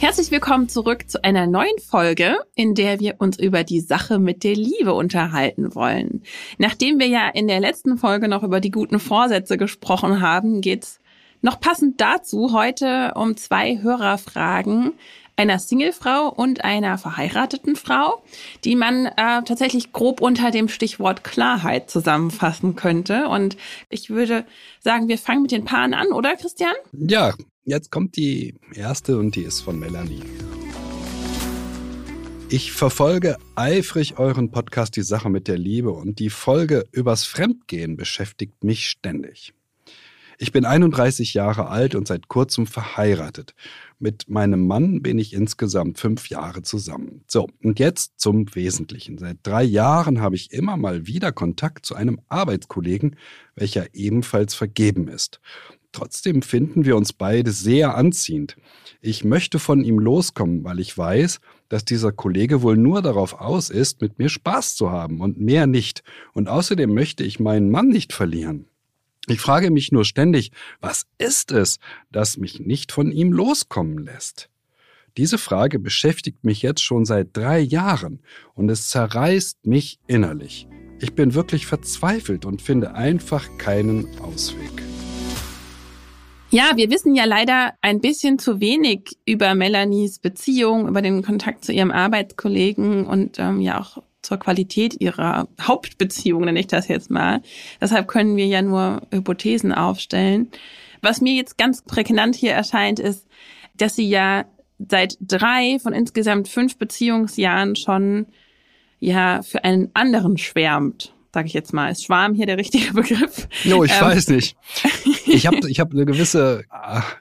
Herzlich willkommen zurück zu einer neuen Folge, in der wir uns über die Sache mit der Liebe unterhalten wollen. Nachdem wir ja in der letzten Folge noch über die guten Vorsätze gesprochen haben, geht's noch passend dazu heute um zwei Hörerfragen einer Singlefrau und einer verheirateten Frau, die man äh, tatsächlich grob unter dem Stichwort Klarheit zusammenfassen könnte. Und ich würde sagen, wir fangen mit den Paaren an, oder Christian? Ja, Jetzt kommt die erste und die ist von Melanie. Ich verfolge eifrig euren Podcast Die Sache mit der Liebe und die Folge übers Fremdgehen beschäftigt mich ständig. Ich bin 31 Jahre alt und seit kurzem verheiratet. Mit meinem Mann bin ich insgesamt fünf Jahre zusammen. So, und jetzt zum Wesentlichen. Seit drei Jahren habe ich immer mal wieder Kontakt zu einem Arbeitskollegen, welcher ebenfalls vergeben ist. Trotzdem finden wir uns beide sehr anziehend. Ich möchte von ihm loskommen, weil ich weiß, dass dieser Kollege wohl nur darauf aus ist, mit mir Spaß zu haben und mehr nicht. Und außerdem möchte ich meinen Mann nicht verlieren. Ich frage mich nur ständig, was ist es, das mich nicht von ihm loskommen lässt? Diese Frage beschäftigt mich jetzt schon seit drei Jahren und es zerreißt mich innerlich. Ich bin wirklich verzweifelt und finde einfach keinen Ausweg. Ja, wir wissen ja leider ein bisschen zu wenig über Melanies Beziehung, über den Kontakt zu ihrem Arbeitskollegen und ähm, ja auch zur Qualität ihrer Hauptbeziehung, nenne ich das jetzt mal. Deshalb können wir ja nur Hypothesen aufstellen. Was mir jetzt ganz prägnant hier erscheint, ist, dass sie ja seit drei von insgesamt fünf Beziehungsjahren schon ja für einen anderen schwärmt sage ich jetzt mal. Ist Schwarm hier der richtige Begriff? No, ich ähm. weiß nicht. Ich habe ich hab eine gewisse,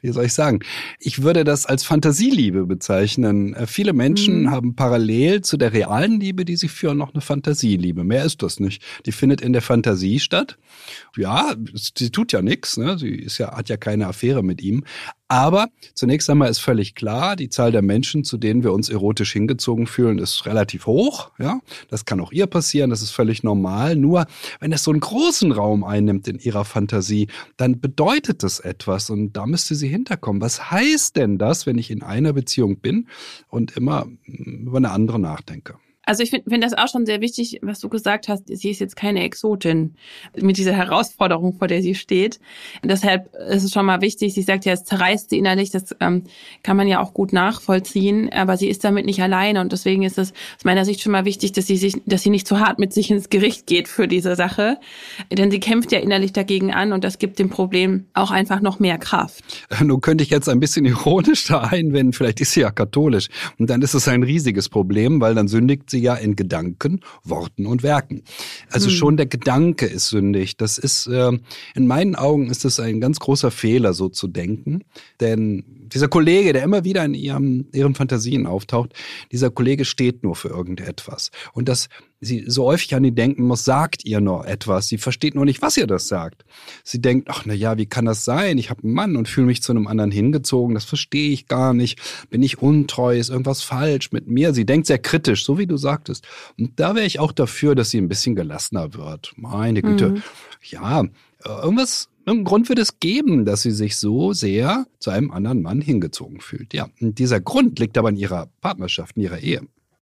wie soll ich sagen, ich würde das als Fantasieliebe bezeichnen. Äh, viele Menschen mhm. haben parallel zu der realen Liebe, die sie führen, noch eine Fantasieliebe. Mehr ist das nicht. Die findet in der Fantasie statt. Ja, sie tut ja nichts, ne? sie ist ja, hat ja keine Affäre mit ihm. Aber zunächst einmal ist völlig klar, die Zahl der Menschen, zu denen wir uns erotisch hingezogen fühlen, ist relativ hoch. Ja, das kann auch ihr passieren, das ist völlig normal. Nur wenn es so einen großen Raum einnimmt in ihrer Fantasie, dann bedeutet das etwas und da müsste sie hinterkommen. Was heißt denn das, wenn ich in einer Beziehung bin und immer über eine andere nachdenke? Also ich finde find das auch schon sehr wichtig, was du gesagt hast. Sie ist jetzt keine Exotin mit dieser Herausforderung, vor der sie steht. Und deshalb ist es schon mal wichtig, sie sagt ja, es zerreißt sie innerlich, das ähm, kann man ja auch gut nachvollziehen, aber sie ist damit nicht alleine und deswegen ist es aus meiner Sicht schon mal wichtig, dass sie sich, dass sie nicht zu hart mit sich ins Gericht geht für diese Sache. Denn sie kämpft ja innerlich dagegen an und das gibt dem Problem auch einfach noch mehr Kraft. Nun könnte ich jetzt ein bisschen ironisch da einwenden, vielleicht ist sie ja katholisch. Und dann ist es ein riesiges Problem, weil dann sündigt sie sie ja in Gedanken, Worten und Werken. Also hm. schon der Gedanke ist sündig. Das ist, äh, in meinen Augen ist es ein ganz großer Fehler, so zu denken. Denn dieser Kollege, der immer wieder in ihrem, ihren Fantasien auftaucht, dieser Kollege steht nur für irgendetwas. Und das sie so häufig an ihn denken muss, sagt ihr noch etwas. Sie versteht nur nicht, was ihr das sagt. Sie denkt, ach na ja, wie kann das sein? Ich habe einen Mann und fühle mich zu einem anderen hingezogen. Das verstehe ich gar nicht. Bin ich untreu? Ist irgendwas falsch mit mir? Sie denkt sehr kritisch, so wie du sagtest. Und da wäre ich auch dafür, dass sie ein bisschen gelassener wird. Meine Güte. Mhm. Ja, irgendwas Irgendeinen Grund wird es geben, dass sie sich so sehr zu einem anderen Mann hingezogen fühlt. Ja, und dieser Grund liegt aber in ihrer Partnerschaft, in ihrer Ehe.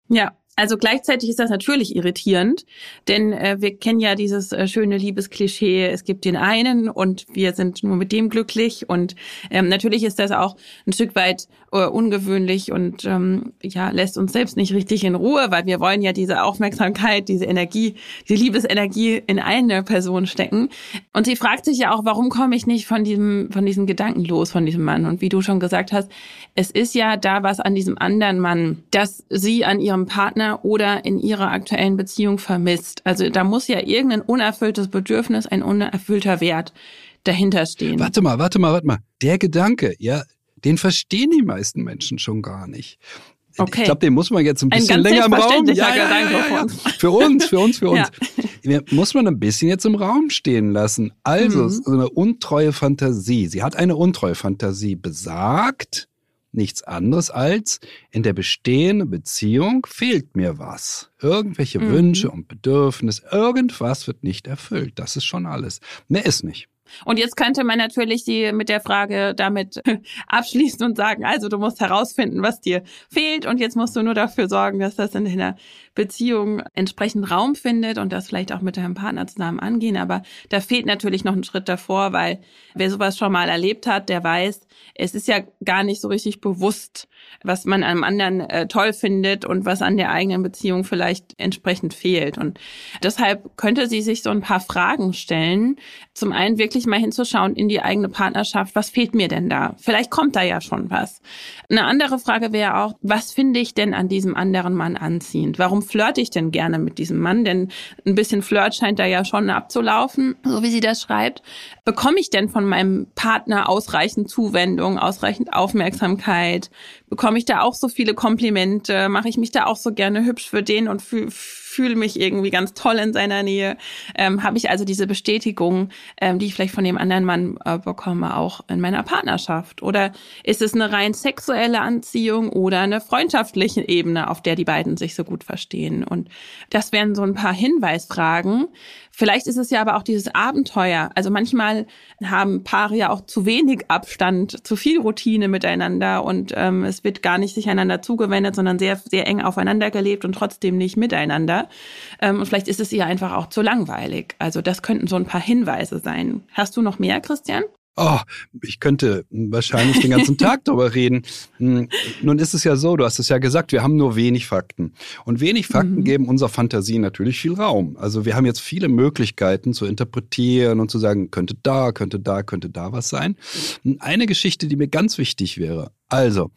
Ja, also gleichzeitig ist das natürlich irritierend, denn äh, wir kennen ja dieses äh, schöne Liebesklischee, es gibt den einen und wir sind nur mit dem glücklich und ähm, natürlich ist das auch ein Stück weit äh, ungewöhnlich und ähm, ja lässt uns selbst nicht richtig in Ruhe, weil wir wollen ja diese Aufmerksamkeit, diese Energie, diese Liebesenergie in eine Person stecken. Und sie fragt sich ja auch, warum komme ich nicht von diesem von diesem Gedanken los von diesem Mann? Und wie du schon gesagt hast, es ist ja da was an diesem anderen Mann, dass sie an ihrem Partner oder in ihrer aktuellen Beziehung vermisst. Also da muss ja irgendein unerfülltes Bedürfnis, ein unerfüllter Wert dahinter stehen. Warte mal, warte mal, warte mal. Der Gedanke, ja, den verstehen die meisten Menschen schon gar nicht. Okay. Ich glaube, den muss man jetzt ein bisschen ein länger im Raum. Ja, ja, ja, Für uns, für uns, für uns. Muss man ein bisschen jetzt im Raum stehen lassen. Also, mhm. so eine untreue Fantasie. Sie hat eine untreue Fantasie besagt, nichts anderes als, in der bestehenden Beziehung fehlt mir was. Irgendwelche mhm. Wünsche und Bedürfnisse, irgendwas wird nicht erfüllt. Das ist schon alles. Mehr ist nicht. Und jetzt könnte man natürlich die mit der Frage damit abschließen und sagen, also du musst herausfinden, was dir fehlt und jetzt musst du nur dafür sorgen, dass das in deiner Beziehung entsprechend Raum findet und das vielleicht auch mit deinem Partner zusammen angehen. Aber da fehlt natürlich noch ein Schritt davor, weil wer sowas schon mal erlebt hat, der weiß, es ist ja gar nicht so richtig bewusst, was man einem anderen äh, toll findet und was an der eigenen Beziehung vielleicht entsprechend fehlt. Und deshalb könnte sie sich so ein paar Fragen stellen. Zum einen wirklich mal hinzuschauen in die eigene Partnerschaft. Was fehlt mir denn da? Vielleicht kommt da ja schon was. Eine andere Frage wäre auch, was finde ich denn an diesem anderen Mann anziehend? Warum flirte ich denn gerne mit diesem Mann? Denn ein bisschen Flirt scheint da ja schon abzulaufen, so wie sie das schreibt. Bekomme ich denn von meinem Partner ausreichend Zuwendung, ausreichend Aufmerksamkeit? Bekomme ich da auch so viele Komplimente? Mache ich mich da auch so gerne hübsch für den und für fühle mich irgendwie ganz toll in seiner Nähe, ähm, habe ich also diese Bestätigung, ähm, die ich vielleicht von dem anderen Mann äh, bekomme, auch in meiner Partnerschaft? Oder ist es eine rein sexuelle Anziehung oder eine freundschaftliche Ebene, auf der die beiden sich so gut verstehen? Und das wären so ein paar Hinweisfragen. Vielleicht ist es ja aber auch dieses Abenteuer. Also manchmal haben Paare ja auch zu wenig Abstand, zu viel Routine miteinander und ähm, es wird gar nicht sich einander zugewendet, sondern sehr, sehr eng aufeinander gelebt und trotzdem nicht miteinander. Ähm, und vielleicht ist es ihr einfach auch zu langweilig. Also das könnten so ein paar Hinweise sein. Hast du noch mehr, Christian? Oh, ich könnte wahrscheinlich den ganzen Tag darüber reden. Hm, nun ist es ja so, du hast es ja gesagt, wir haben nur wenig Fakten. Und wenig Fakten mhm. geben unserer Fantasie natürlich viel Raum. Also wir haben jetzt viele Möglichkeiten zu interpretieren und zu sagen, könnte da, könnte da, könnte da was sein. Eine Geschichte, die mir ganz wichtig wäre. Also,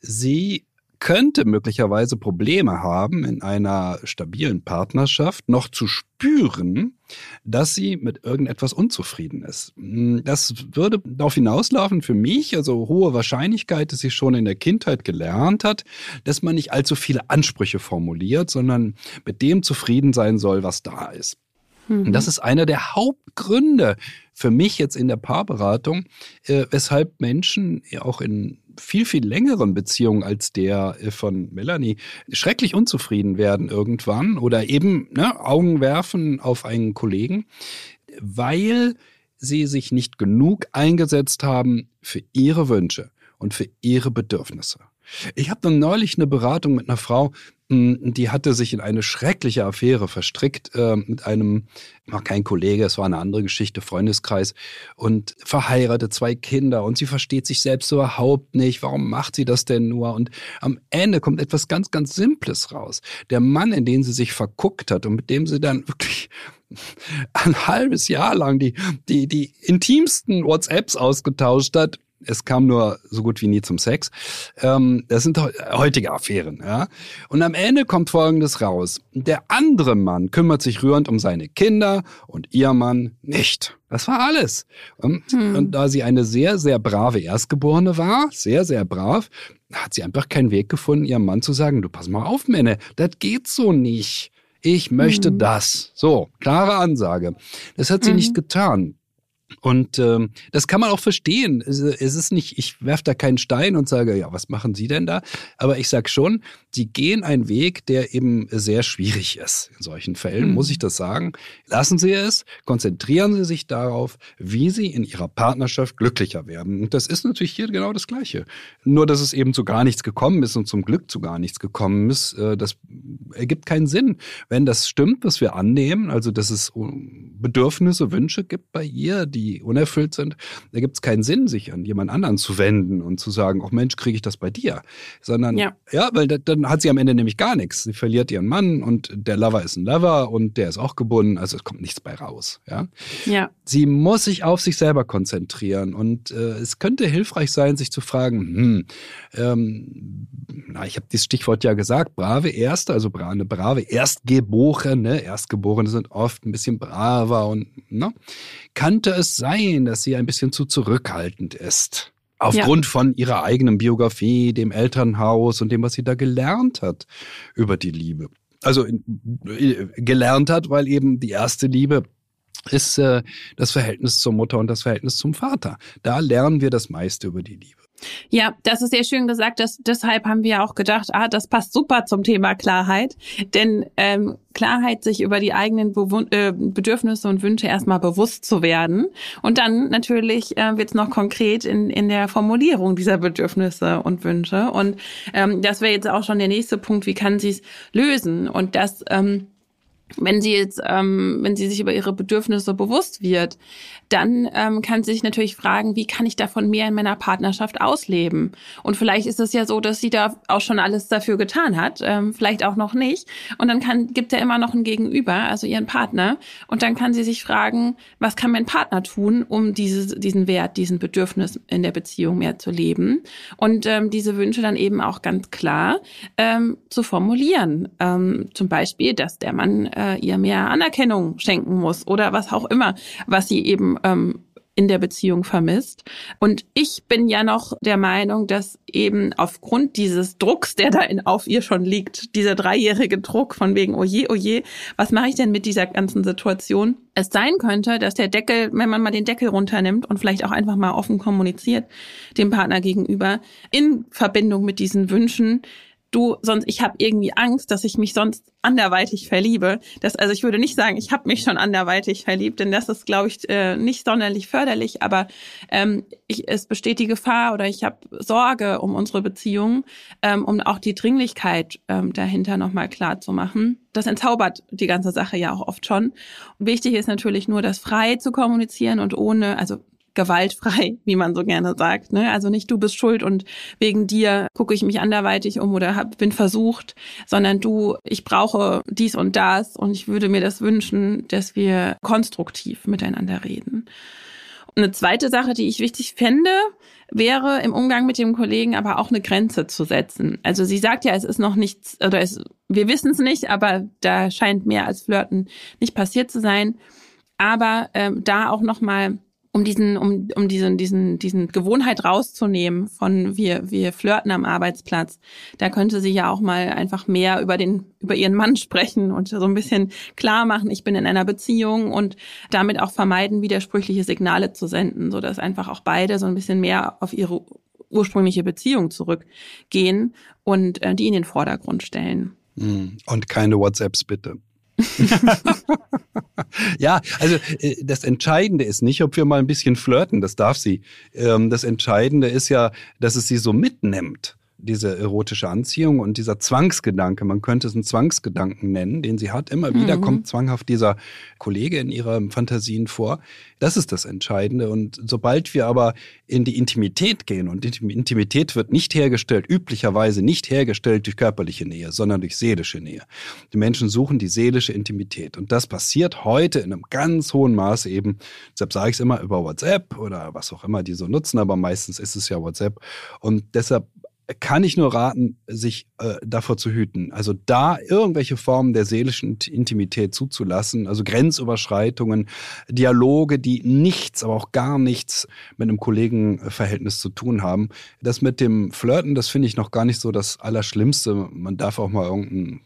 sie könnte möglicherweise Probleme haben, in einer stabilen Partnerschaft noch zu spüren, dass sie mit irgendetwas unzufrieden ist. Das würde darauf hinauslaufen für mich, also hohe Wahrscheinlichkeit, dass sie schon in der Kindheit gelernt hat, dass man nicht allzu viele Ansprüche formuliert, sondern mit dem zufrieden sein soll, was da ist. Und mhm. das ist einer der Hauptgründe für mich jetzt in der Paarberatung, äh, weshalb Menschen auch in viel, viel längeren Beziehungen als der äh, von Melanie schrecklich unzufrieden werden irgendwann oder eben ne, Augen werfen auf einen Kollegen, weil sie sich nicht genug eingesetzt haben für ihre Wünsche und für ihre Bedürfnisse. Ich habe neulich eine Beratung mit einer Frau, die hatte sich in eine schreckliche Affäre verstrickt äh, mit einem, war kein Kollege, es war eine andere Geschichte, Freundeskreis und verheiratet, zwei Kinder und sie versteht sich selbst überhaupt nicht. Warum macht sie das denn nur? Und am Ende kommt etwas ganz, ganz Simples raus. Der Mann, in den sie sich verguckt hat und mit dem sie dann wirklich ein halbes Jahr lang die, die, die intimsten WhatsApps ausgetauscht hat, es kam nur so gut wie nie zum Sex. Ähm, das sind heutige Affären, ja. Und am Ende kommt Folgendes raus. Der andere Mann kümmert sich rührend um seine Kinder und ihr Mann nicht. Das war alles. Und, hm. und da sie eine sehr, sehr brave Erstgeborene war, sehr, sehr brav, hat sie einfach keinen Weg gefunden, ihrem Mann zu sagen, du pass mal auf, Männer, das geht so nicht. Ich möchte mhm. das. So, klare Ansage. Das hat sie mhm. nicht getan. Und ähm, das kann man auch verstehen. Es, es ist nicht, ich werfe da keinen Stein und sage, ja, was machen Sie denn da? Aber ich sage schon, Sie gehen einen Weg, der eben sehr schwierig ist. In solchen Fällen mhm. muss ich das sagen. Lassen Sie es, konzentrieren Sie sich darauf, wie Sie in Ihrer Partnerschaft glücklicher werden. Und das ist natürlich hier genau das Gleiche. Nur, dass es eben zu gar nichts gekommen ist und zum Glück zu gar nichts gekommen ist, äh, das ergibt keinen Sinn. Wenn das stimmt, was wir annehmen, also dass es Bedürfnisse, Wünsche gibt bei ihr, die die unerfüllt sind, da gibt es keinen Sinn, sich an jemand anderen zu wenden und zu sagen, ach Mensch, kriege ich das bei dir? Sondern, ja, ja weil da, dann hat sie am Ende nämlich gar nichts. Sie verliert ihren Mann und der Lover ist ein Lover und der ist auch gebunden, also es kommt nichts bei raus. Ja. ja. Sie muss sich auf sich selber konzentrieren und äh, es könnte hilfreich sein, sich zu fragen, hm, ähm, na, ich habe dieses Stichwort ja gesagt, brave Erste, also eine brave Erstgeborene, Erstgeborene sind oft ein bisschen braver und ne, könnte es sein, dass sie ein bisschen zu zurückhaltend ist. Aufgrund ja. von ihrer eigenen Biografie, dem Elternhaus und dem, was sie da gelernt hat über die Liebe. Also äh, gelernt hat, weil eben die erste Liebe ist äh, das Verhältnis zur Mutter und das Verhältnis zum Vater. Da lernen wir das meiste über die Liebe. Ja, das ist sehr schön gesagt. Dass, deshalb haben wir auch gedacht, ah, das passt super zum Thema Klarheit. Denn ähm, Klarheit, sich über die eigenen Bewun äh, Bedürfnisse und Wünsche erstmal bewusst zu werden. Und dann natürlich äh, wird es noch konkret in, in der Formulierung dieser Bedürfnisse und Wünsche. Und ähm, das wäre jetzt auch schon der nächste Punkt, wie kann sie es lösen? Und das ähm, wenn sie jetzt, ähm, wenn sie sich über ihre Bedürfnisse bewusst wird, dann ähm, kann sie sich natürlich fragen, wie kann ich davon mehr in meiner Partnerschaft ausleben? Und vielleicht ist es ja so, dass sie da auch schon alles dafür getan hat, ähm, vielleicht auch noch nicht. Und dann kann, gibt er immer noch ein Gegenüber, also ihren Partner. Und dann kann sie sich fragen, was kann mein Partner tun, um dieses, diesen Wert, diesen Bedürfnis in der Beziehung mehr zu leben? Und ähm, diese Wünsche dann eben auch ganz klar ähm, zu formulieren. Ähm, zum Beispiel, dass der Mann äh, ihr mehr Anerkennung schenken muss oder was auch immer, was sie eben ähm, in der Beziehung vermisst. Und ich bin ja noch der Meinung, dass eben aufgrund dieses Drucks, der da in, auf ihr schon liegt, dieser dreijährige Druck von wegen, oh je, oh je, was mache ich denn mit dieser ganzen Situation? Es sein könnte, dass der Deckel, wenn man mal den Deckel runternimmt und vielleicht auch einfach mal offen kommuniziert dem Partner gegenüber, in Verbindung mit diesen Wünschen, du sonst ich habe irgendwie Angst, dass ich mich sonst anderweitig verliebe. Das also ich würde nicht sagen, ich habe mich schon anderweitig verliebt, denn das ist glaube ich äh, nicht sonderlich förderlich, aber ähm, ich, es besteht die Gefahr oder ich habe Sorge um unsere Beziehung, ähm, um auch die Dringlichkeit ähm, dahinter nochmal klar zu machen. Das entzaubert die ganze Sache ja auch oft schon. wichtig ist natürlich nur, das frei zu kommunizieren und ohne, also gewaltfrei, wie man so gerne sagt. Ne? Also nicht du bist schuld und wegen dir gucke ich mich anderweitig um oder hab, bin versucht, sondern du, ich brauche dies und das und ich würde mir das wünschen, dass wir konstruktiv miteinander reden. Eine zweite Sache, die ich wichtig fände, wäre im Umgang mit dem Kollegen aber auch eine Grenze zu setzen. Also sie sagt ja, es ist noch nichts, oder es, wir wissen es nicht, aber da scheint mehr als Flirten nicht passiert zu sein. Aber ähm, da auch nochmal um diesen, um, um diesen, diesen, diesen Gewohnheit rauszunehmen von wir, wir flirten am Arbeitsplatz. Da könnte sie ja auch mal einfach mehr über den, über ihren Mann sprechen und so ein bisschen klar machen, ich bin in einer Beziehung und damit auch vermeiden, widersprüchliche Signale zu senden, so dass einfach auch beide so ein bisschen mehr auf ihre ursprüngliche Beziehung zurückgehen und äh, die in den Vordergrund stellen. Hm. Und keine WhatsApps bitte. ja, also äh, das Entscheidende ist nicht, ob wir mal ein bisschen flirten, das darf sie. Ähm, das Entscheidende ist ja, dass es sie so mitnimmt diese erotische Anziehung und dieser Zwangsgedanke, man könnte es einen Zwangsgedanken nennen, den sie hat. Immer wieder mhm. kommt zwanghaft dieser Kollege in ihren Fantasien vor. Das ist das Entscheidende. Und sobald wir aber in die Intimität gehen, und Intimität wird nicht hergestellt, üblicherweise nicht hergestellt durch körperliche Nähe, sondern durch seelische Nähe. Die Menschen suchen die seelische Intimität. Und das passiert heute in einem ganz hohen Maße eben, deshalb sage ich es immer über WhatsApp oder was auch immer die so nutzen, aber meistens ist es ja WhatsApp. Und deshalb kann ich nur raten, sich äh, davor zu hüten. Also da irgendwelche Formen der seelischen Intimität zuzulassen, also Grenzüberschreitungen, Dialoge, die nichts, aber auch gar nichts mit einem Kollegenverhältnis zu tun haben. Das mit dem Flirten, das finde ich noch gar nicht so das Allerschlimmste. Man darf auch mal irgendein,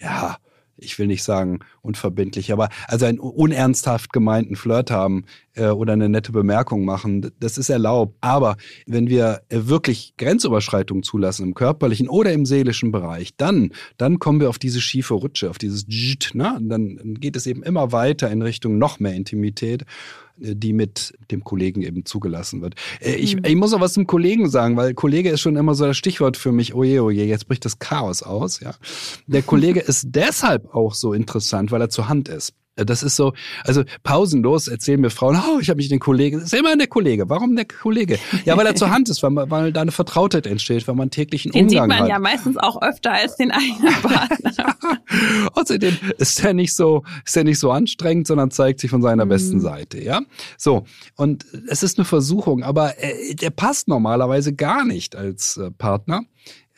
ja, ich will nicht sagen unverbindlich, aber also einen unernsthaft gemeinten Flirt haben äh, oder eine nette Bemerkung machen, das ist erlaubt. Aber wenn wir äh, wirklich Grenzüberschreitungen zulassen im körperlichen oder im seelischen Bereich, dann, dann kommen wir auf diese schiefe Rutsche, auf dieses Dscht, ne? Und dann geht es eben immer weiter in Richtung noch mehr Intimität die mit dem Kollegen eben zugelassen wird. Äh, ich, mhm. ich muss auch was zum Kollegen sagen, weil Kollege ist schon immer so das Stichwort für mich. Oje, oje, jetzt bricht das Chaos aus. Ja, der Kollege ist deshalb auch so interessant, weil er zur Hand ist. Das ist so, also pausenlos erzählen mir Frauen, oh, ich habe mich den Kollegen, das ist immer der Kollege. Warum der Kollege? Ja, weil er zur Hand ist, weil, weil da eine Vertrautheit entsteht, weil man täglichen den Umgang hat. Den sieht man hat. ja meistens auch öfter als den eigenen Partner. Außerdem ist er nicht so, ist er nicht so anstrengend, sondern zeigt sich von seiner mhm. besten Seite, ja. So. Und es ist eine Versuchung, aber äh, der passt normalerweise gar nicht als äh, Partner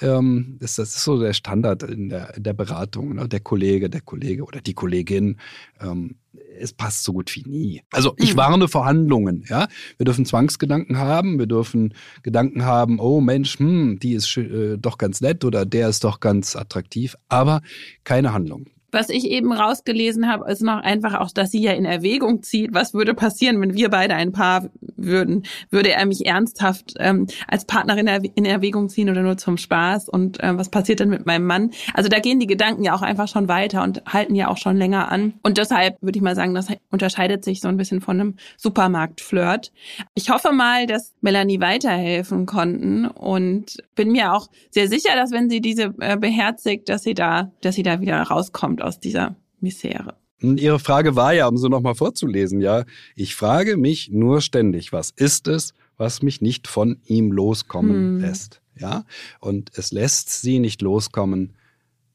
ähm, das, das ist so der Standard in der, in der Beratung. Ne? Der Kollege, der Kollege oder die Kollegin, ähm, es passt so gut wie nie. Also ich mhm. warne vor Handlungen. Ja? Wir dürfen Zwangsgedanken haben, wir dürfen Gedanken haben, oh Mensch, hm, die ist äh, doch ganz nett oder der ist doch ganz attraktiv, aber keine Handlung. Was ich eben rausgelesen habe, ist noch einfach auch, dass sie ja in Erwägung zieht, was würde passieren, wenn wir beide ein Paar würden. Würde er mich ernsthaft ähm, als Partnerin in Erwägung ziehen oder nur zum Spaß? Und äh, was passiert dann mit meinem Mann? Also da gehen die Gedanken ja auch einfach schon weiter und halten ja auch schon länger an. Und deshalb würde ich mal sagen, das unterscheidet sich so ein bisschen von einem Supermarktflirt. Ich hoffe mal, dass Melanie weiterhelfen konnten und bin mir auch sehr sicher, dass wenn sie diese äh, beherzigt, dass sie da, dass sie da wieder rauskommt aus dieser Misere. Ihre Frage war ja, um so nochmal vorzulesen, ja, ich frage mich nur ständig, was ist es, was mich nicht von ihm loskommen hm. lässt? Ja, und es lässt sie nicht loskommen,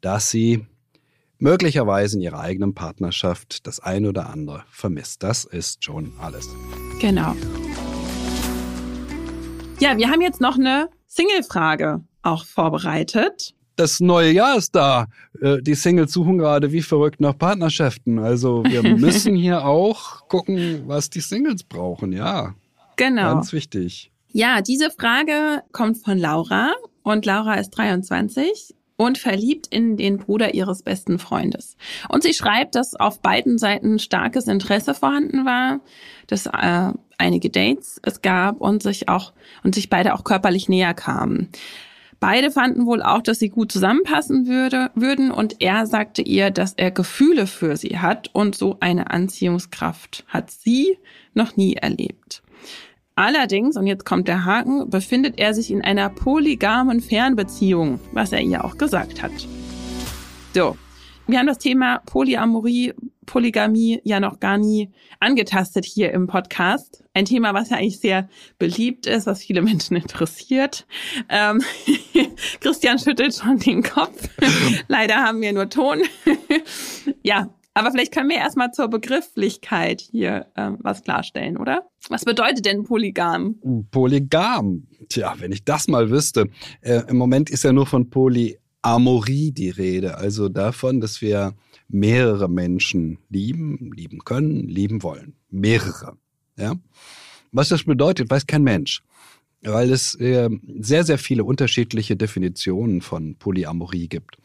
dass sie möglicherweise in ihrer eigenen Partnerschaft das eine oder andere vermisst. Das ist schon alles. Genau. Ja, wir haben jetzt noch eine Single-Frage auch vorbereitet das neue Jahr ist da. Äh, die Singles suchen gerade wie verrückt nach Partnerschaften. Also wir müssen hier auch gucken, was die Singles brauchen, ja. Genau. Ganz wichtig. Ja, diese Frage kommt von Laura und Laura ist 23 und verliebt in den Bruder ihres besten Freundes. Und sie schreibt, dass auf beiden Seiten starkes Interesse vorhanden war, dass äh, einige Dates es gab und sich auch und sich beide auch körperlich näher kamen. Beide fanden wohl auch, dass sie gut zusammenpassen würde, würden und er sagte ihr, dass er Gefühle für sie hat und so eine Anziehungskraft hat sie noch nie erlebt. Allerdings, und jetzt kommt der Haken, befindet er sich in einer polygamen Fernbeziehung, was er ihr auch gesagt hat. So, wir haben das Thema Polyamorie, Polygamie ja noch gar nie angetastet hier im Podcast. Ein Thema, was ja eigentlich sehr beliebt ist, was viele Menschen interessiert. Ähm, Christian schüttelt schon den Kopf. Leider haben wir nur Ton. ja, aber vielleicht können wir erstmal zur Begrifflichkeit hier ähm, was klarstellen, oder? Was bedeutet denn polygam? Polygam. Tja, wenn ich das mal wüsste. Äh, Im Moment ist ja nur von Poly Amorie die Rede, also davon, dass wir mehrere Menschen lieben, lieben können, lieben wollen. Mehrere. Ja? Was das bedeutet, weiß kein Mensch. Weil es äh, sehr, sehr viele unterschiedliche Definitionen von Polyamorie gibt.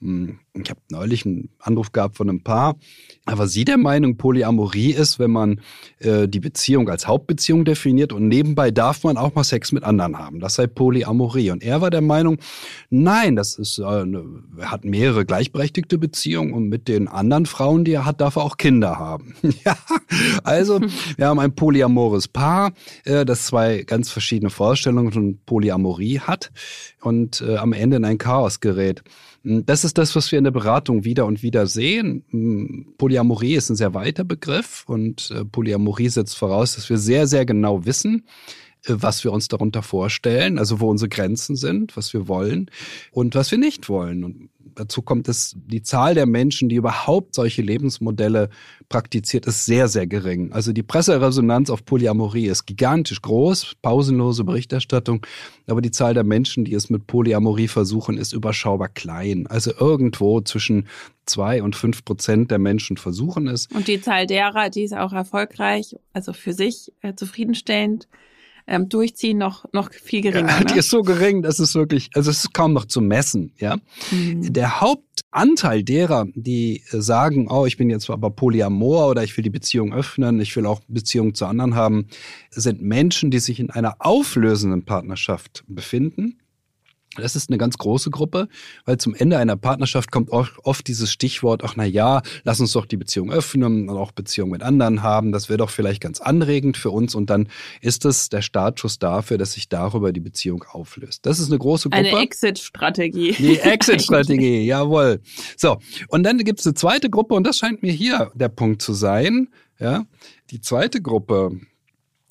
Hm, ich habe neulich einen Anruf gehabt von einem Paar. Aber sie der Meinung, Polyamorie ist, wenn man äh, die Beziehung als Hauptbeziehung definiert und nebenbei darf man auch mal Sex mit anderen haben. Das sei Polyamorie. Und er war der Meinung, nein, das ist, äh, er hat mehrere gleichberechtigte Beziehungen und mit den anderen Frauen, die er hat, darf er auch Kinder haben. ja, also wir haben ein polyamores Paar, äh, das zwei ganz verschiedene Vorstellungen von Polyamorie hat und äh, am Ende in ein Chaos gerät. Hm, das ist das, was wir in der Beratung wieder und wieder sehen. Hm, Polyamorie ist ein sehr weiter Begriff und äh, Polyamorie setzt voraus, dass wir sehr, sehr genau wissen, äh, was wir uns darunter vorstellen, also wo unsere Grenzen sind, was wir wollen und was wir nicht wollen. Und dazu kommt, dass die Zahl der Menschen, die überhaupt solche Lebensmodelle praktiziert, ist sehr, sehr gering. Also die Presseresonanz auf Polyamorie ist gigantisch groß, pausenlose Berichterstattung, aber die Zahl der Menschen, die es mit Polyamorie versuchen, ist überschaubar klein. Also irgendwo zwischen zwei und fünf Prozent der Menschen versuchen es. Und die Zahl derer, die ist auch erfolgreich, also für sich äh, zufriedenstellend ähm, durchziehen, noch, noch viel geringer. Ja, die ne? ist so gering, das ist wirklich, also es ist kaum noch zu messen, ja. Mhm. Der Hauptanteil derer, die sagen, oh, ich bin jetzt aber polyamor oder ich will die Beziehung öffnen, ich will auch Beziehungen zu anderen haben, sind Menschen, die sich in einer auflösenden Partnerschaft befinden das ist eine ganz große Gruppe, weil zum Ende einer Partnerschaft kommt oft dieses Stichwort, ach na ja, lass uns doch die Beziehung öffnen und auch Beziehungen mit anderen haben. Das wäre doch vielleicht ganz anregend für uns und dann ist es der Startschuss dafür, dass sich darüber die Beziehung auflöst. Das ist eine große Gruppe. Eine Exit-Strategie. Die Exit-Strategie, jawohl. So, und dann gibt es eine zweite Gruppe und das scheint mir hier der Punkt zu sein. Ja, die zweite Gruppe,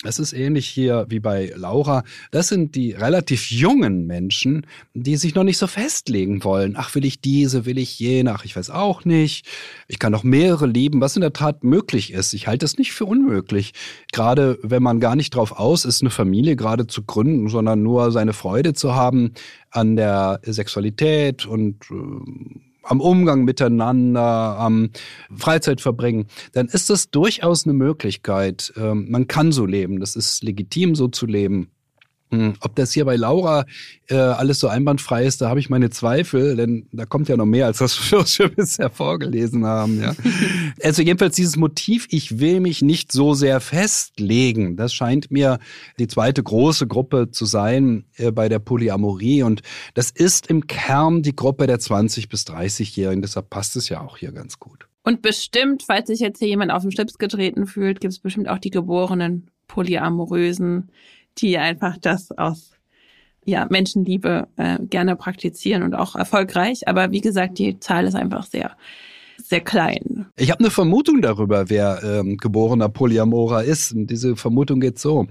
Es ist ähnlich hier wie bei Laura. Das sind die relativ jungen Menschen, die sich noch nicht so festlegen wollen. Ach, will ich diese, will ich jene? Ach, ich weiß auch nicht. Ich kann noch mehrere lieben, was in der Tat möglich ist. Ich halte es nicht für unmöglich. Gerade wenn man gar nicht drauf aus ist, eine Familie gerade zu gründen, sondern nur seine Freude zu haben an der Sexualität und äh, am Umgang miteinander, am Freizeitverbringen, dann ist das durchaus eine Möglichkeit. Ähm, man kann so leben. Das ist legitim, so zu leben. Hm, ob das hier bei Laura äh, alles so einwandfrei ist, da habe ich meine Zweifel, denn da kommt ja noch mehr, als das wir bisher vorgelesen haben. Ja. also jedenfalls dieses Motiv, ich will mich nicht so sehr festlegen, das scheint mir die zweite große Gruppe zu sein äh, bei der Polyamorie. Und das ist im Kern die Gruppe der 20- bis 30-Jährigen, deshalb passt es ja auch hier ganz gut. Und bestimmt, falls sich jetzt hier jemand auf den Schlips getreten fühlt, gibt es bestimmt auch die geborenen Polyamorösen, die einfach das aus ja, Menschenliebe äh, gerne praktizieren und auch erfolgreich. Aber wie gesagt, die Zahl ist einfach sehr sehr klein. Ich habe eine Vermutung darüber, wer ähm, geborener Polyamorer ist. Und diese Vermutung geht so.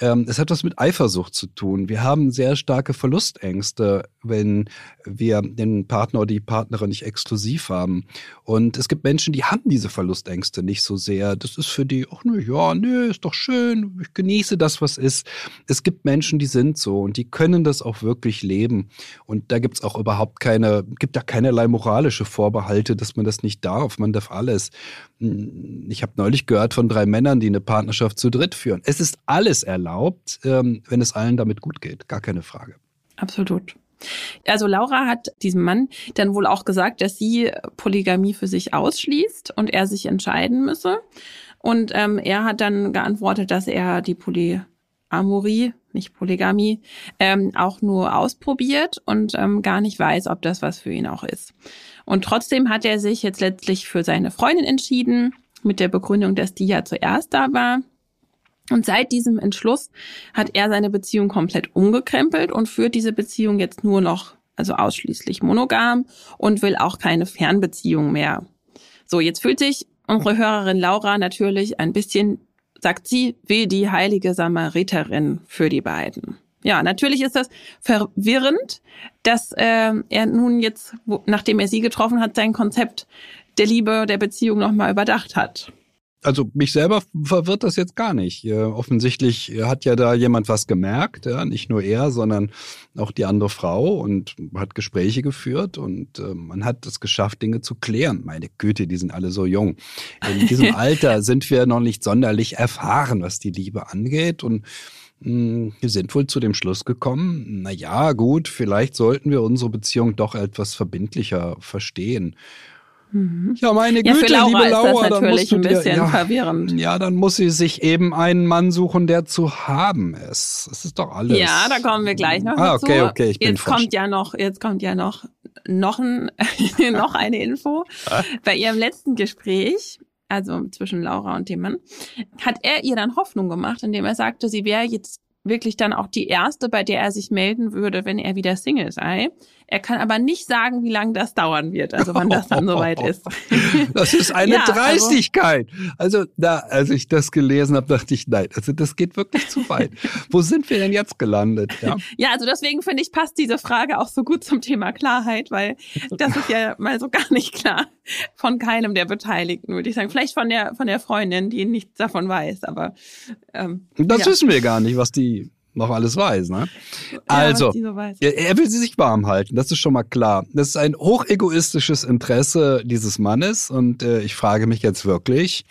Ähm, es hat was mit Eifersucht zu tun. Wir haben sehr starke Verlustängste, wenn wir den Partner oder die Partnerin nicht exklusiv haben. Und es gibt Menschen, die haben diese Verlustängste nicht so sehr. Das ist für die, ach ne, ja, nee, ist doch schön, ich genieße das, was ist. Es gibt Menschen, die sind so und die können das auch wirklich leben. Und da gibt's auch überhaupt keine, gibt da keinerlei moralische Vorbehalte, dass man das nicht nicht darf. Man darf alles. Hm, ich habe neulich gehört von drei Männern, die eine Partnerschaft zu dritt führen. Es ist alles erlaubt, ähm, wenn es allen damit gut geht. Gar keine Frage. Absolut. Also Laura hat diesem Mann dann wohl auch gesagt, dass sie Polygamie für sich ausschließt und er sich entscheiden müsse. Und ähm, er hat dann geantwortet, dass er die Polyamorie, nicht Polygamie, ähm, auch nur ausprobiert und ähm, gar nicht weiß, ob das was für ihn auch ist. Und trotzdem hat er sich jetzt letztlich für seine Freundin entschieden, mit der Begründung, dass die ja zuerst da war. Und seit diesem Entschluss hat er seine Beziehung komplett umgekrempelt und führt diese Beziehung jetzt nur noch, also ausschließlich monogam und will auch keine Fernbeziehung mehr. So, jetzt fühlt sich unsere Hörerin Laura natürlich ein bisschen, sagt sie, wie die heilige Samariterin für die beiden. Ja, natürlich ist das verwirrend, dass äh, er nun jetzt, wo, nachdem er sie getroffen hat, sein Konzept der Liebe, der Beziehung nochmal überdacht hat. Also mich selber verwirrt das jetzt gar nicht. Äh, offensichtlich hat ja da jemand was gemerkt, ja, nicht nur er, sondern auch die andere Frau und hat Gespräche geführt und äh, man hat es geschafft, Dinge zu klären. Meine Güte, die sind alle so jung. In diesem Alter sind wir noch nicht sonderlich erfahren, was die Liebe angeht und wir sind wohl zu dem Schluss gekommen, na ja, gut, vielleicht sollten wir unsere Beziehung doch etwas verbindlicher verstehen. Mhm. Ja, meine ja, Güte, Laura liebe Laura, dann musst du ein bisschen dir, ja, verwirrend. Ja, dann muss sie sich eben einen Mann suchen, der zu haben ist. Das ist doch alles. Ja, da kommen wir gleich noch ah, okay, dazu. Okay, ich bin jetzt kommt ja noch, jetzt kommt ja noch noch, ein, noch eine Info. Ah. Bei ihrem letzten Gespräch also zwischen Laura und dem Mann, hat er ihr dann Hoffnung gemacht, indem er sagte, sie wäre jetzt wirklich dann auch die erste, bei der er sich melden würde, wenn er wieder Single sei. Er kann aber nicht sagen, wie lange das dauern wird, also wann das dann soweit ist. Das ist eine ja, also Dreistigkeit. Also, also, da, als ich das gelesen habe, dachte ich, nein, also das geht wirklich zu weit. Wo sind wir denn jetzt gelandet? Ja, ja also deswegen finde ich, passt diese Frage auch so gut zum Thema Klarheit, weil das ist ja mal so gar nicht klar von keinem der Beteiligten, würde ich sagen. Vielleicht von der, von der Freundin, die nichts davon weiß, aber ähm, das ja. wissen wir gar nicht, was die noch alles weiß, ne? Also, so weiß. er will sie sich warm halten, das ist schon mal klar. Das ist ein hochegoistisches Interesse dieses Mannes und äh, ich frage mich jetzt wirklich,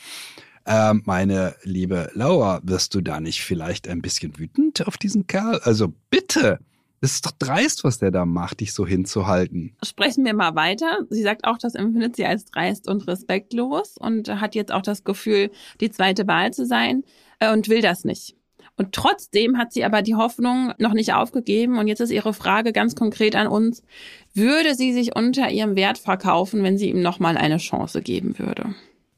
äh, meine liebe Laura, wirst du da nicht vielleicht ein bisschen wütend auf diesen Kerl? Also bitte. Es ist doch dreist, was der da macht, dich so hinzuhalten. Sprechen wir mal weiter. Sie sagt auch, das empfindet sie als dreist und respektlos und hat jetzt auch das Gefühl, die zweite Wahl zu sein äh, und will das nicht. Und trotzdem hat sie aber die Hoffnung noch nicht aufgegeben. Und jetzt ist ihre Frage ganz konkret an uns. Würde sie sich unter ihrem Wert verkaufen, wenn sie ihm nochmal eine Chance geben würde?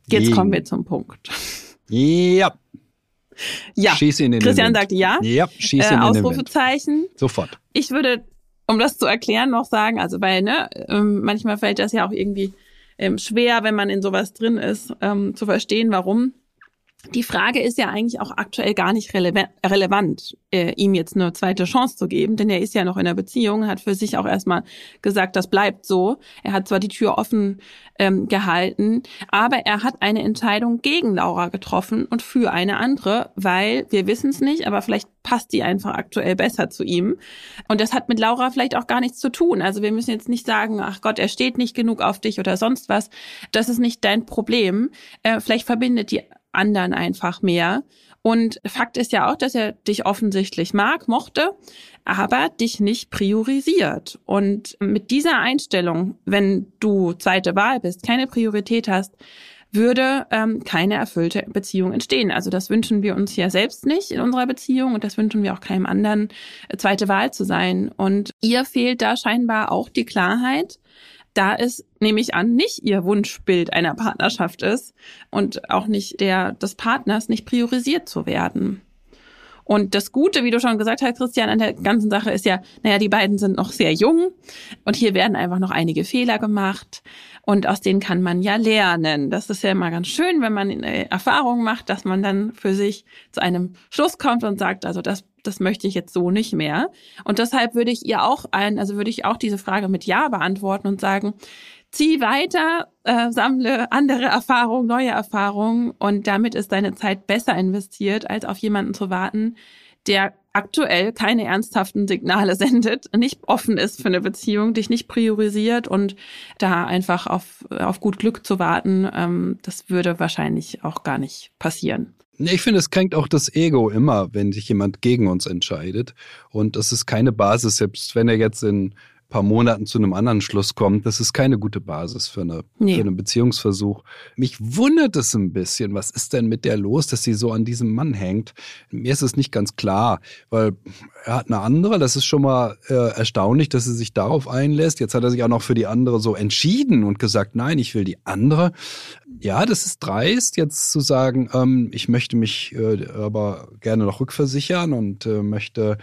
Jetzt kommen wir zum Punkt. Ja. Ja. Schieß ihn in Christian den sagt ja. Ja, schieß ihn äh, Ausrufezeichen. Sofort. Ich würde, um das zu erklären, noch sagen, also weil, ne, ähm, manchmal fällt das ja auch irgendwie ähm, schwer, wenn man in sowas drin ist, ähm, zu verstehen, warum. Die Frage ist ja eigentlich auch aktuell gar nicht relevant, äh, ihm jetzt eine zweite Chance zu geben, denn er ist ja noch in der Beziehung, hat für sich auch erstmal gesagt, das bleibt so. Er hat zwar die Tür offen ähm, gehalten, aber er hat eine Entscheidung gegen Laura getroffen und für eine andere, weil wir wissen es nicht, aber vielleicht passt die einfach aktuell besser zu ihm. Und das hat mit Laura vielleicht auch gar nichts zu tun. Also wir müssen jetzt nicht sagen, ach Gott, er steht nicht genug auf dich oder sonst was. Das ist nicht dein Problem. Äh, vielleicht verbindet die anderen einfach mehr. Und Fakt ist ja auch, dass er dich offensichtlich mag, mochte, aber dich nicht priorisiert. Und mit dieser Einstellung, wenn du zweite Wahl bist, keine Priorität hast, würde ähm, keine erfüllte Beziehung entstehen. Also das wünschen wir uns ja selbst nicht in unserer Beziehung und das wünschen wir auch keinem anderen, äh, zweite Wahl zu sein. Und ihr fehlt da scheinbar auch die Klarheit, da es, nehme ich an, nicht ihr Wunschbild einer Partnerschaft ist und auch nicht der des Partners, nicht priorisiert zu werden. Und das Gute, wie du schon gesagt hast, Christian, an der ganzen Sache ist ja, naja, die beiden sind noch sehr jung und hier werden einfach noch einige Fehler gemacht und aus denen kann man ja lernen. Das ist ja immer ganz schön, wenn man Erfahrungen macht, dass man dann für sich zu einem Schluss kommt und sagt, also das das möchte ich jetzt so nicht mehr. Und deshalb würde ich ihr auch ein, also würde ich auch diese Frage mit Ja beantworten und sagen, zieh weiter, äh, sammle andere Erfahrungen, neue Erfahrungen und damit ist deine Zeit besser investiert, als auf jemanden zu warten, der aktuell keine ernsthaften Signale sendet, nicht offen ist für eine Beziehung, dich nicht priorisiert und da einfach auf, auf gut Glück zu warten, ähm, das würde wahrscheinlich auch gar nicht passieren. Ich finde, es kränkt auch das Ego immer, wenn sich jemand gegen uns entscheidet. Und das ist keine Basis, selbst wenn er jetzt in paar Monaten zu einem anderen Schluss kommt, das ist keine gute Basis für, eine, nee. für einen Beziehungsversuch. Mich wundert es ein bisschen, was ist denn mit der los, dass sie so an diesem Mann hängt? Mir ist es nicht ganz klar, weil er hat eine andere, das ist schon mal äh, erstaunlich, dass sie sich darauf einlässt. Jetzt hat er sich auch noch für die andere so entschieden und gesagt, nein, ich will die andere. Ja, das ist dreist, jetzt zu sagen, ähm, ich möchte mich äh, aber gerne noch rückversichern und äh, möchte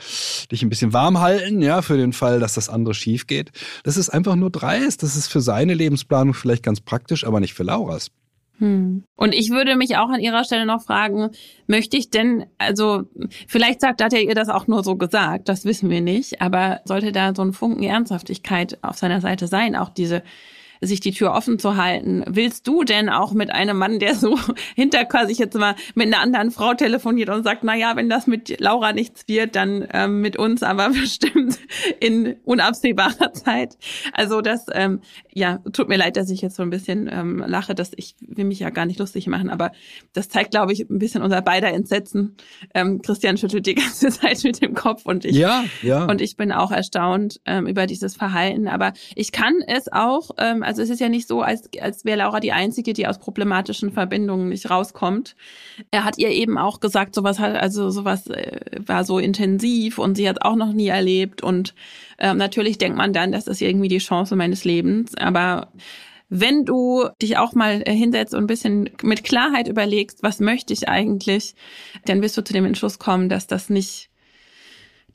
dich ein bisschen warm halten, ja, für den Fall, dass das andere schief geht. Das ist einfach nur dreist. Das ist für seine Lebensplanung vielleicht ganz praktisch, aber nicht für Lauras. Hm. Und ich würde mich auch an ihrer Stelle noch fragen, möchte ich denn, also vielleicht sagt, hat er ihr das auch nur so gesagt, das wissen wir nicht, aber sollte da so ein Funken Ernsthaftigkeit auf seiner Seite sein, auch diese sich die Tür offen zu halten. Willst du denn auch mit einem Mann, der so hinter quasi jetzt mal mit einer anderen Frau telefoniert und sagt, na ja, wenn das mit Laura nichts wird, dann ähm, mit uns aber bestimmt in unabsehbarer Zeit. Also das, ähm, ja, tut mir leid, dass ich jetzt so ein bisschen ähm, lache, dass ich will mich ja gar nicht lustig machen, aber das zeigt, glaube ich, ein bisschen unser beider Entsetzen. Ähm, Christian schüttelt die ganze Zeit mit dem Kopf und ich, ja, ja. und ich bin auch erstaunt ähm, über dieses Verhalten. Aber ich kann es auch, ähm, also es ist ja nicht so, als, als wäre Laura die Einzige, die aus problematischen Verbindungen nicht rauskommt. Er hat ihr eben auch gesagt, sowas hat, also sowas äh, war so intensiv und sie hat auch noch nie erlebt. Und äh, natürlich denkt man dann, das ist irgendwie die Chance meines Lebens. Aber wenn du dich auch mal äh, hinsetzt und ein bisschen mit Klarheit überlegst, was möchte ich eigentlich, dann wirst du zu dem Entschluss kommen, dass das nicht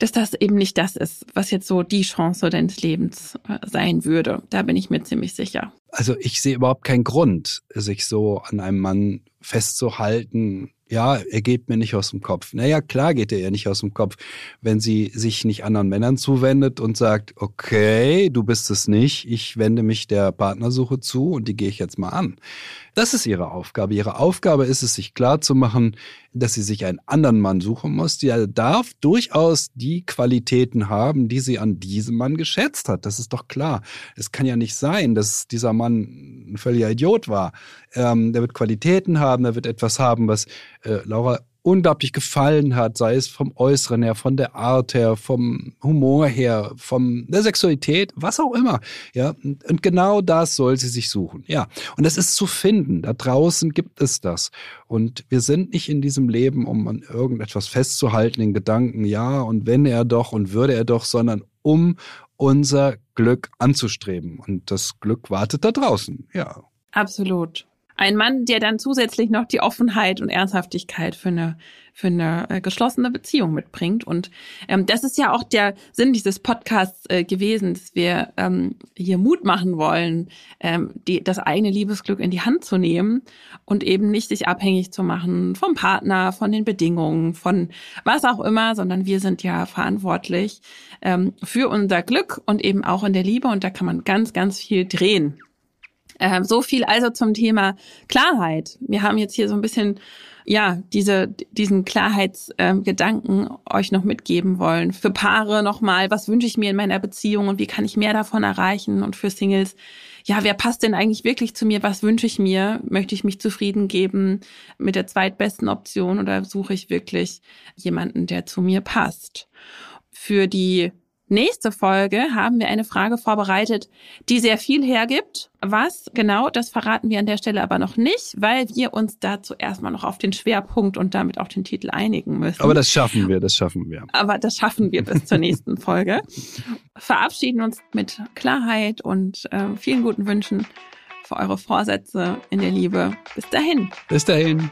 dass das eben nicht das ist, was jetzt so die Chance deines Lebens äh, sein würde. Da bin ich mir ziemlich sicher. Also ich sehe überhaupt keinen Grund, sich so an einem Mann festzuhalten, ja, er geht mir nicht aus dem Kopf. Naja, klar geht er ihr nicht aus dem Kopf, wenn sie sich nicht anderen Männern zuwendet und sagt, okay, du bist es nicht, ich wende mich der Partnersuche zu und die gehe ich jetzt mal an. Das ist ihre Aufgabe. Ihre Aufgabe ist es, sich klar zu machen, dass sie sich einen anderen Mann suchen muss. Der darf durchaus die Qualitäten haben, die sie an diesem Mann geschätzt hat. Das ist doch klar. Es kann ja nicht sein, dass dieser Mann ein völliger Idiot war. Ähm, der wird Qualitäten haben, er wird etwas haben, was äh, Laura unglaublich gefallen hat, sei es vom Äußeren her, von der Art her, vom Humor her, von der Sexualität, was auch immer. Ja, und genau das soll sie sich suchen. Ja, und das ist zu finden. Da draußen gibt es das. Und wir sind nicht in diesem Leben, um an irgendetwas festzuhalten, in Gedanken, ja, und wenn er doch und würde er doch, sondern um unser Glück anzustreben. Und das Glück wartet da draußen. Ja. Absolut. Ein Mann, der dann zusätzlich noch die Offenheit und Ernsthaftigkeit für eine für eine äh, geschlossene Beziehung mitbringt. Und ähm, das ist ja auch der Sinn dieses Podcasts äh, gewesen, dass wir ähm, hier Mut machen wollen, ähm, die, das eigene Liebesglück in die Hand zu nehmen und eben nicht sich abhängig zu machen vom Partner, von den Bedingungen, von was auch immer, sondern wir sind ja verantwortlich ähm, für unser Glück und eben auch in der Liebe. Und da kann man ganz, ganz viel drehen. Ähm, so viel also zum Thema Klarheit. Wir haben jetzt hier so ein bisschen ja, diese, diesen Klarheitsgedanken ähm, euch noch mitgeben wollen. Für Paare nochmal, was wünsche ich mir in meiner Beziehung und wie kann ich mehr davon erreichen? Und für Singles, ja, wer passt denn eigentlich wirklich zu mir? Was wünsche ich mir? Möchte ich mich zufrieden geben mit der zweitbesten Option oder suche ich wirklich jemanden, der zu mir passt? Für die Nächste Folge haben wir eine Frage vorbereitet, die sehr viel hergibt. Was genau, das verraten wir an der Stelle aber noch nicht, weil wir uns dazu erstmal noch auf den Schwerpunkt und damit auch den Titel einigen müssen. Aber das schaffen wir, das schaffen wir. Aber das schaffen wir bis zur nächsten Folge. Verabschieden uns mit Klarheit und äh, vielen guten Wünschen für eure Vorsätze in der Liebe. Bis dahin. Bis dahin.